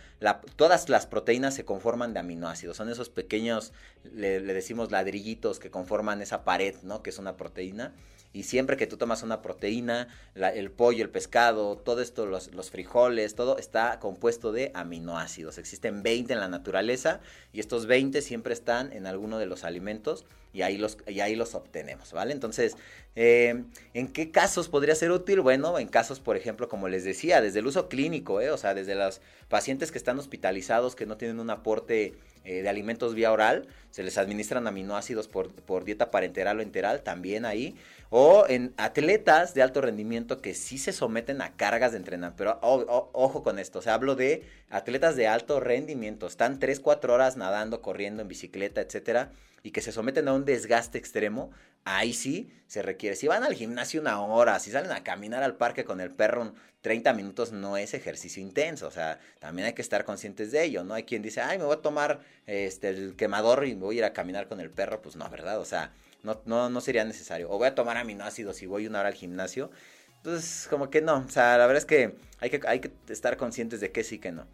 las proteínas se conforman de aminoácidos. Son esos pequeños, le, le, decimos ladrillitos que conforman esa pared, ¿no? Que es una proteína. Y siempre que tú tomas una proteína, el pollo, el pescado, todo esto, los, frijoles, todo está compuesto de aminoácidos. Existen 20 en la naturaleza y estos 20 siempre están en alguno de los alimentos y ahí los, y ahí los obtenemos, ¿vale? Entonces, eh, ¿en qué casos podría ser útil? Bueno, en casos, por ejemplo, como les decía, desde el uso clínico, ¿eh? o sea, desde los pacientes que están hospitalizados, que no tienen un aporte eh, de alimentos vía oral, se les administran aminoácidos por, por dieta parenteral o enteral, también ahí, o en atletas de alto rendimiento que sí se someten a cargas de entrenamiento, pero ojo con esto, o sea, hablo de atletas de alto rendimiento, están 3, 4 horas nadando, corriendo en bicicleta, etcétera, y que se someten a un desgaste extremo, ahí sí se requiere. Si van al gimnasio una hora, si salen a caminar al parque con el perro 30 minutos, no es ejercicio intenso. O sea, también hay que estar conscientes de ello, ¿no? Hay quien dice, ay, me voy a tomar este, el quemador y me voy a ir a caminar con el perro. Pues no, ¿verdad? O sea, no, no, sería necesario. O voy a tomar aminoácidos y voy una hora al gimnasio. Entonces, como que no. O sea, la verdad es que hay que, hay que estar conscientes de que sí, que no.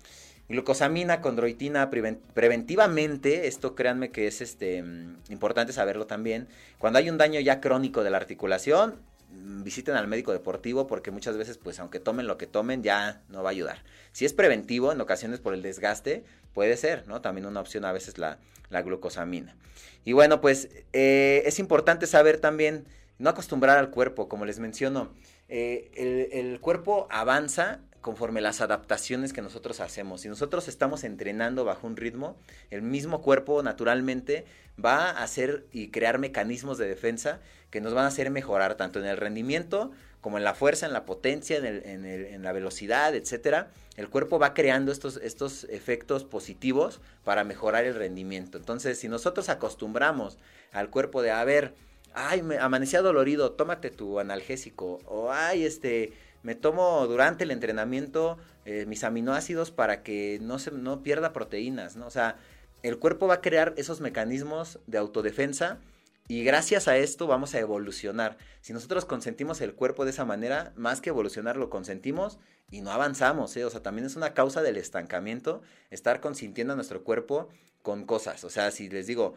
Glucosamina, condroitina, preventivamente, esto créanme que es este, mm, importante saberlo también. Cuando hay un daño ya crónico de la articulación, visiten al médico deportivo porque muchas veces, pues aunque tomen lo que tomen, ya no va a ayudar. Si es preventivo, en ocasiones por el desgaste, puede ser, ¿no? También una opción a veces la, glucosamina. Y bueno, pues eh, es importante saber también, no acostumbrar al cuerpo, como les menciono. Eh, el, cuerpo avanza conforme las adaptaciones que nosotros hacemos. Si nosotros estamos entrenando bajo un ritmo, el mismo cuerpo naturalmente va a hacer y crear mecanismos de defensa que nos van a hacer mejorar tanto en el rendimiento como en la fuerza, en la potencia, en, el, la velocidad, etcétera. El cuerpo va creando estos, estos efectos positivos para mejorar el rendimiento. Entonces, si nosotros acostumbramos al cuerpo de, a ver, ay, me amanecía dolorido, tómate tu analgésico, o ay, este, me tomo durante el entrenamiento eh, mis aminoácidos para que no, se, no pierda proteínas, ¿no? O sea, el cuerpo va a crear esos mecanismos de autodefensa y gracias a esto vamos a evolucionar. Si nosotros consentimos el cuerpo de esa manera, más que evolucionar lo consentimos y no avanzamos, ¿eh? O sea, también es una causa del estancamiento estar consintiendo a nuestro cuerpo con cosas. O sea, si les digo,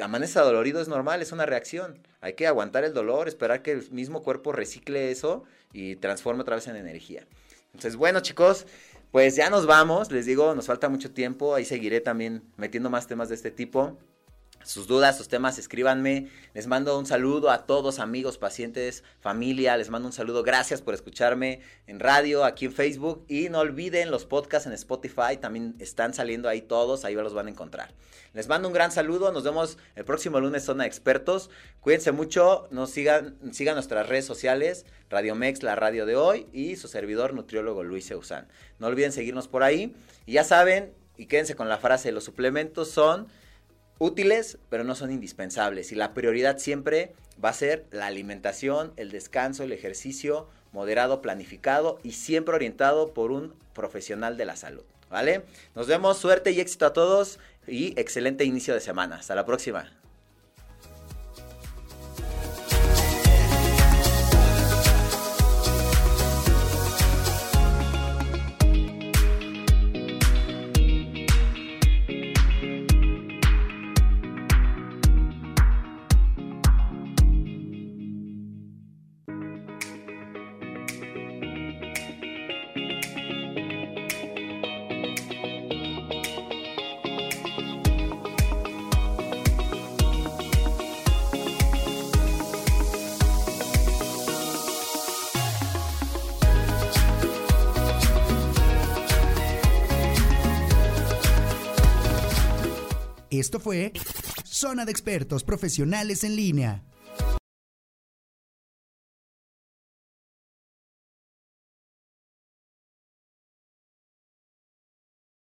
amanece dolorido es normal, es una reacción. Hay que aguantar el dolor, esperar que el mismo cuerpo recicle eso y transforme otra vez en energía. Entonces, bueno, chicos, pues ya nos vamos. Les digo, nos falta mucho tiempo. Ahí seguiré también metiendo más temas de este tipo sus dudas, sus temas, escríbanme. Les mando un saludo a todos, amigos, pacientes, familia. Les mando un saludo. Gracias por escucharme en radio, aquí en Facebook. Y no olviden los podcasts en Spotify. También están saliendo ahí todos. Ahí los van a encontrar. Les mando un gran saludo. Nos vemos el próximo lunes, Zona Expertos. Cuídense mucho. Nos sigan, sigan nuestras redes sociales. Radio Mex, la radio de hoy. Y su servidor, nutriólogo Luis Eusán. No olviden seguirnos por ahí. Y ya saben, y quédense con la frase: los suplementos son útiles, pero no son indispensables. Y la prioridad siempre va a ser la alimentación, el descanso, el ejercicio, moderado, planificado y siempre orientado por un profesional de la salud. ¿Vale? Nos vemos, suerte y éxito a todos y excelente inicio de semana. Hasta la próxima. Fue Zona de Expertos Profesionales en Línea.